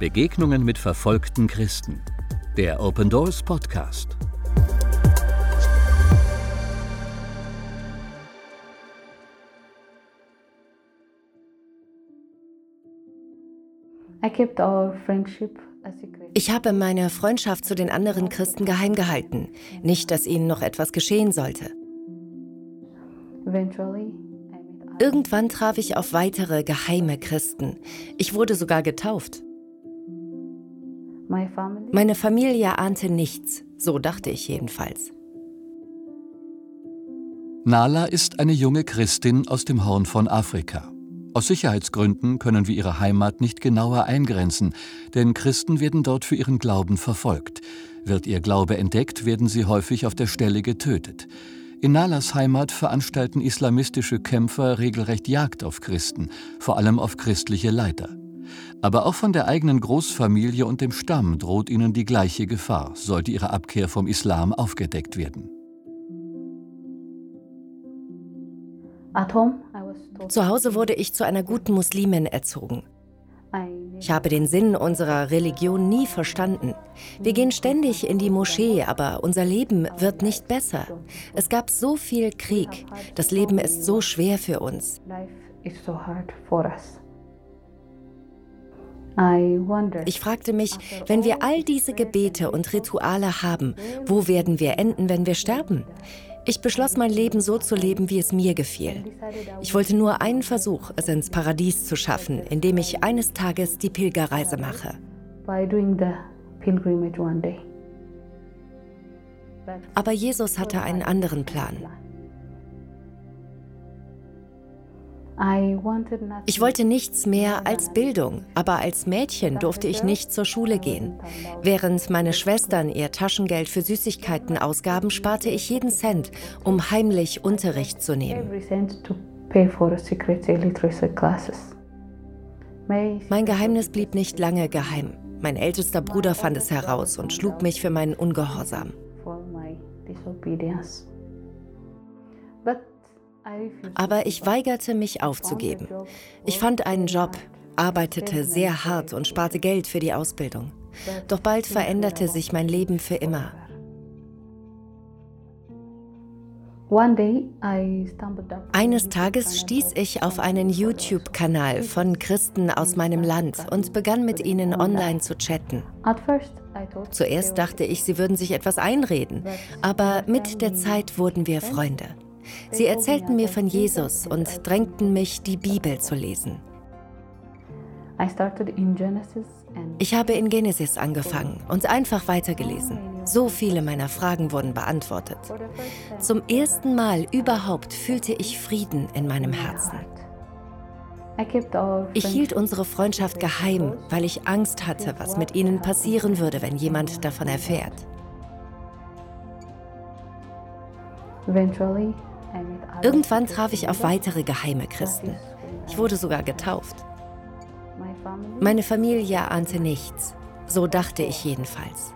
Begegnungen mit verfolgten Christen. Der Open Doors Podcast. Ich habe meine Freundschaft zu den anderen Christen geheim gehalten, nicht, dass ihnen noch etwas geschehen sollte. Irgendwann traf ich auf weitere geheime Christen. Ich wurde sogar getauft. Meine Familie ahnte nichts, so dachte ich jedenfalls. Nala ist eine junge Christin aus dem Horn von Afrika. Aus Sicherheitsgründen können wir ihre Heimat nicht genauer eingrenzen, denn Christen werden dort für ihren Glauben verfolgt. Wird ihr Glaube entdeckt, werden sie häufig auf der Stelle getötet. In Nalas Heimat veranstalten islamistische Kämpfer regelrecht Jagd auf Christen, vor allem auf christliche Leiter. Aber auch von der eigenen Großfamilie und dem Stamm droht ihnen die gleiche Gefahr, sollte ihre Abkehr vom Islam aufgedeckt werden. Zu Hause wurde ich zu einer guten Muslimin erzogen. Ich habe den Sinn unserer Religion nie verstanden. Wir gehen ständig in die Moschee, aber unser Leben wird nicht besser. Es gab so viel Krieg. Das Leben ist so schwer für uns. Ich fragte mich, wenn wir all diese Gebete und Rituale haben, wo werden wir enden, wenn wir sterben? Ich beschloss, mein Leben so zu leben, wie es mir gefiel. Ich wollte nur einen Versuch, es ins Paradies zu schaffen, indem ich eines Tages die Pilgerreise mache. Aber Jesus hatte einen anderen Plan. Ich wollte nichts mehr als Bildung, aber als Mädchen durfte ich nicht zur Schule gehen. Während meine Schwestern ihr Taschengeld für Süßigkeiten ausgaben, sparte ich jeden Cent, um heimlich Unterricht zu nehmen. Mein Geheimnis blieb nicht lange geheim. Mein ältester Bruder fand es heraus und schlug mich für meinen Ungehorsam. Aber ich weigerte mich aufzugeben. Ich fand einen Job, arbeitete sehr hart und sparte Geld für die Ausbildung. Doch bald veränderte sich mein Leben für immer. Eines Tages stieß ich auf einen YouTube-Kanal von Christen aus meinem Land und begann mit ihnen online zu chatten. Zuerst dachte ich, sie würden sich etwas einreden, aber mit der Zeit wurden wir Freunde. Sie erzählten mir von Jesus und drängten mich, die Bibel zu lesen. Ich habe in Genesis angefangen und einfach weitergelesen. So viele meiner Fragen wurden beantwortet. Zum ersten Mal überhaupt fühlte ich Frieden in meinem Herzen. Ich hielt unsere Freundschaft geheim, weil ich Angst hatte, was mit ihnen passieren würde, wenn jemand davon erfährt. Irgendwann traf ich auf weitere geheime Christen. Ich wurde sogar getauft. Meine Familie ahnte nichts. So dachte ich jedenfalls.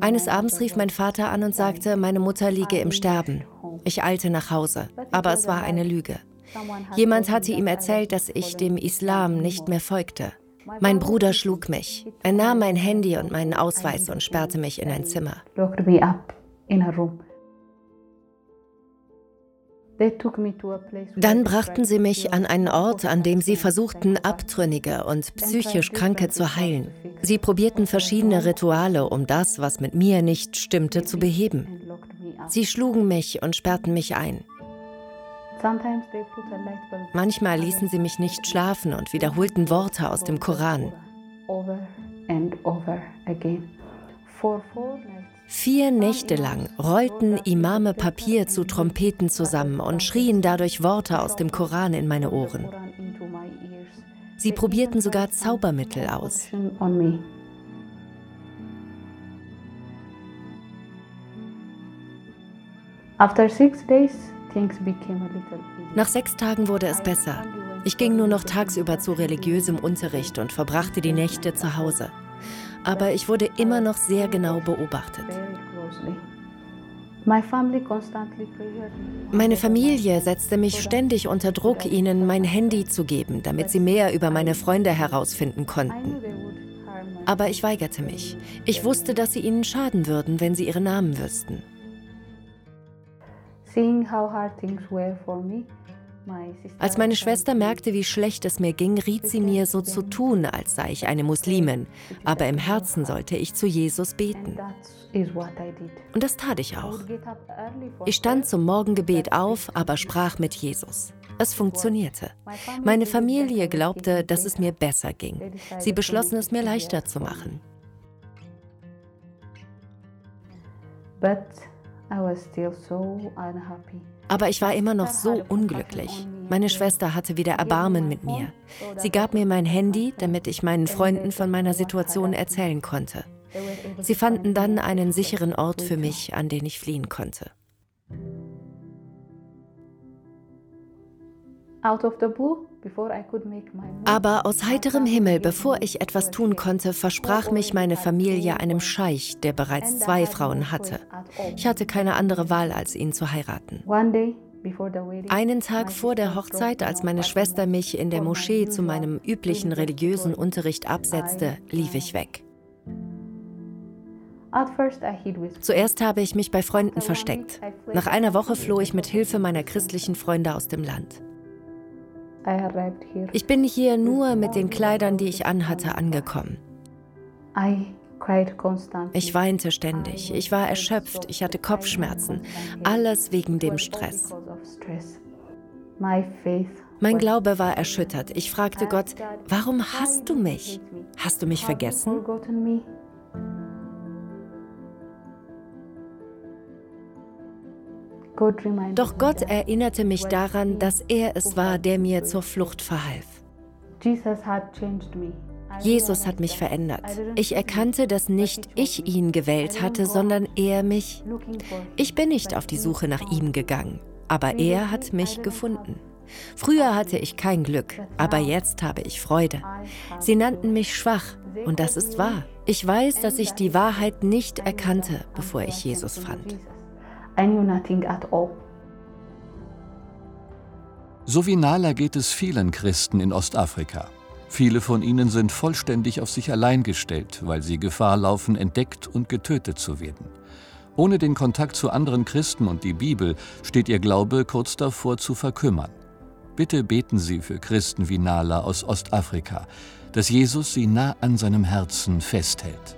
Eines Abends rief mein Vater an und sagte, meine Mutter liege im Sterben. Ich eilte nach Hause, aber es war eine Lüge. Jemand hatte ihm erzählt, dass ich dem Islam nicht mehr folgte. Mein Bruder schlug mich. Er nahm mein Handy und meinen Ausweis und sperrte mich in ein Zimmer. Dann brachten sie mich an einen Ort, an dem sie versuchten, Abtrünnige und psychisch Kranke zu heilen. Sie probierten verschiedene Rituale, um das, was mit mir nicht stimmte, zu beheben. Sie schlugen mich und sperrten mich ein. Manchmal ließen sie mich nicht schlafen und wiederholten Worte aus dem Koran. Vier Nächte lang rollten Imame Papier zu Trompeten zusammen und schrien dadurch Worte aus dem Koran in meine Ohren. Sie probierten sogar Zaubermittel aus. After six days, nach sechs Tagen wurde es besser. Ich ging nur noch tagsüber zu religiösem Unterricht und verbrachte die Nächte zu Hause. Aber ich wurde immer noch sehr genau beobachtet. Meine Familie setzte mich ständig unter Druck, ihnen mein Handy zu geben, damit sie mehr über meine Freunde herausfinden konnten. Aber ich weigerte mich. Ich wusste, dass sie ihnen schaden würden, wenn sie ihre Namen wüssten. Als meine Schwester merkte, wie schlecht es mir ging, riet sie mir, so zu tun, als sei ich eine Muslimin, aber im Herzen sollte ich zu Jesus beten. Und das tat ich auch. Ich stand zum Morgengebet auf, aber sprach mit Jesus. Es funktionierte. Meine Familie glaubte, dass es mir besser ging. Sie beschlossen, es mir leichter zu machen. But Aber ich war immer noch so unglücklich. Meine Schwester hatte wieder Erbarmen mit mir. Sie gab mir mein Handy, damit ich meinen Freunden von meiner Situation erzählen konnte. Sie fanden dann einen sicheren Ort für mich, an den ich fliehen konnte. Aber aus heiterem Himmel, bevor ich etwas tun konnte, versprach mich meine Familie einem Scheich, der bereits zwei Frauen hatte. Ich hatte keine andere Wahl, als ihn zu heiraten. Einen Tag vor der Hochzeit, als meine Schwester mich in der Moschee zu meinem üblichen religiösen Unterricht absetzte, lief ich weg. Zuerst habe ich mich bei Freunden versteckt. Nach einer Woche floh ich mit Hilfe meiner christlichen Freunde aus dem Land. Ich bin hier nur mit den Kleidern, die ich anhatte, angekommen. Ich weinte ständig, ich war erschöpft, ich hatte Kopfschmerzen, alles wegen dem Stress. Mein Glaube war erschüttert. Ich fragte Gott, warum hast du mich? Hast du mich vergessen? Doch Gott erinnerte mich daran, dass er es war, der mir zur Flucht verhalf. Jesus hat mich verändert. Ich erkannte, dass nicht ich ihn gewählt hatte, sondern er mich. Ich bin nicht auf die Suche nach ihm gegangen, aber er hat mich gefunden. Früher hatte ich kein Glück, aber jetzt habe ich Freude. Sie nannten mich schwach, und das ist wahr. Ich weiß, dass ich die Wahrheit nicht erkannte, bevor ich Jesus fand. I knew nothing at all. So wie Nala geht es vielen Christen in Ostafrika. Viele von ihnen sind vollständig auf sich allein gestellt, weil sie Gefahr laufen, entdeckt und getötet zu werden. Ohne den Kontakt zu anderen Christen und die Bibel steht ihr Glaube kurz davor zu verkümmern. Bitte beten Sie für Christen wie Nala aus Ostafrika, dass Jesus sie nah an seinem Herzen festhält.